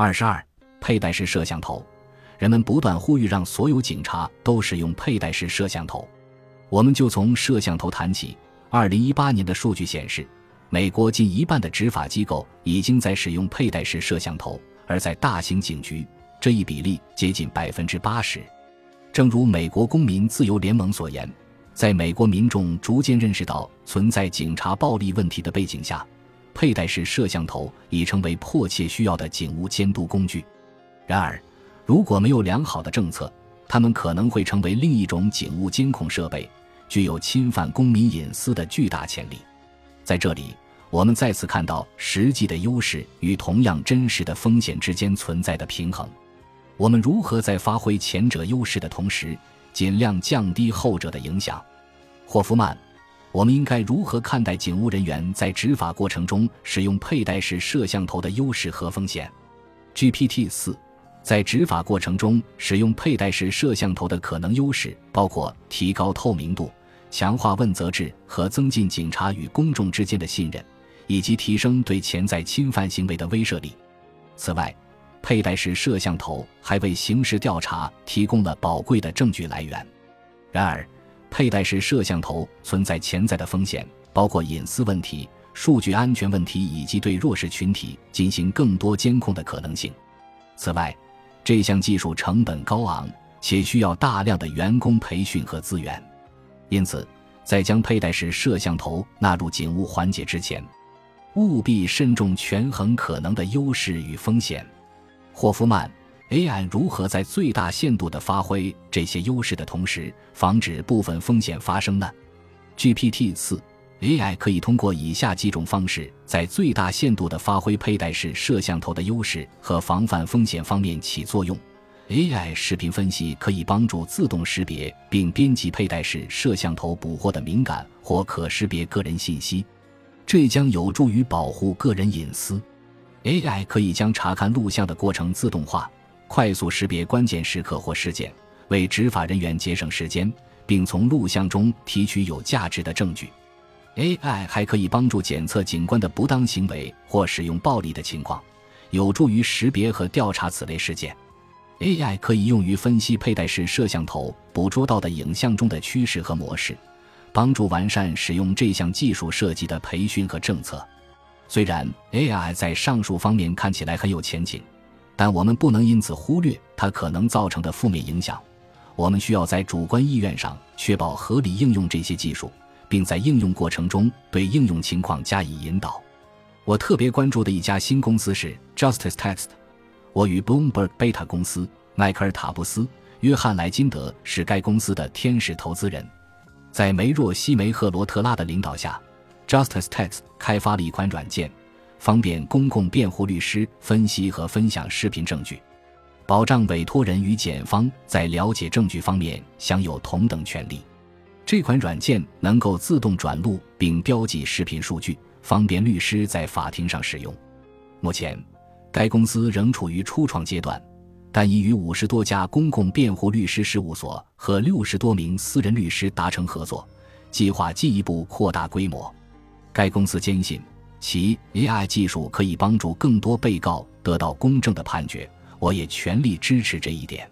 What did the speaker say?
二十二，佩戴式摄像头，人们不断呼吁让所有警察都使用佩戴式摄像头。我们就从摄像头谈起。二零一八年的数据显示，美国近一半的执法机构已经在使用佩戴式摄像头，而在大型警局，这一比例接近百分之八十。正如美国公民自由联盟所言，在美国民众逐渐认识到存在警察暴力问题的背景下，佩戴式摄像头已成为迫切需要的警务监督工具。然而，如果没有良好的政策，它们可能会成为另一种警务监控设备。具有侵犯公民隐私的巨大潜力，在这里，我们再次看到实际的优势与同样真实的风险之间存在的平衡。我们如何在发挥前者优势的同时，尽量降低后者的影响？霍夫曼，我们应该如何看待警务人员在执法过程中使用佩戴式摄像头的优势和风险？GPT 四。在执法过程中使用佩戴式摄像头的可能优势包括提高透明度、强化问责制和增进警察与公众之间的信任，以及提升对潜在侵犯行为的威慑力。此外，佩戴式摄像头还为刑事调查提供了宝贵的证据来源。然而，佩戴式摄像头存在潜在的风险，包括隐私问题、数据安全问题以及对弱势群体进行更多监控的可能性。此外，这项技术成本高昂，且需要大量的员工培训和资源，因此，在将佩戴式摄像头纳入警务环节之前，务必慎重权衡可能的优势与风险。霍夫曼，AI 如何在最大限度地发挥这些优势的同时，防止部分风险发生呢？GPT 四。AI 可以通过以下几种方式，在最大限度地发挥佩戴式摄像头的优势和防范风险方面起作用。AI 视频分析可以帮助自动识别并编辑佩戴式摄像头捕获的敏感或可识别个人信息，这将有助于保护个人隐私。AI 可以将查看录像的过程自动化，快速识别关键时刻或事件，为执法人员节省时间，并从录像中提取有价值的证据。AI 还可以帮助检测警官的不当行为或使用暴力的情况，有助于识别和调查此类事件。AI 可以用于分析佩戴式摄像头捕捉到的影像中的趋势和模式，帮助完善使用这项技术设计的培训和政策。虽然 AI 在上述方面看起来很有前景，但我们不能因此忽略它可能造成的负面影响。我们需要在主观意愿上确保合理应用这些技术。并在应用过程中对应用情况加以引导。我特别关注的一家新公司是 Justice Text。我与 Bloomberg Beta 公司、迈克尔·塔布斯、约翰·莱金德是该公司的天使投资人。在梅若西梅赫罗特拉的领导下，Justice Text 开发了一款软件，方便公共辩护律师分析和分享视频证据，保障委托人与检方在了解证据方面享有同等权利。这款软件能够自动转录并标记视频数据，方便律师在法庭上使用。目前，该公司仍处于初创阶段，但已与五十多家公共辩护律师事务所和六十多名私人律师达成合作，计划进一步扩大规模。该公司坚信其 AI 技术可以帮助更多被告得到公正的判决，我也全力支持这一点。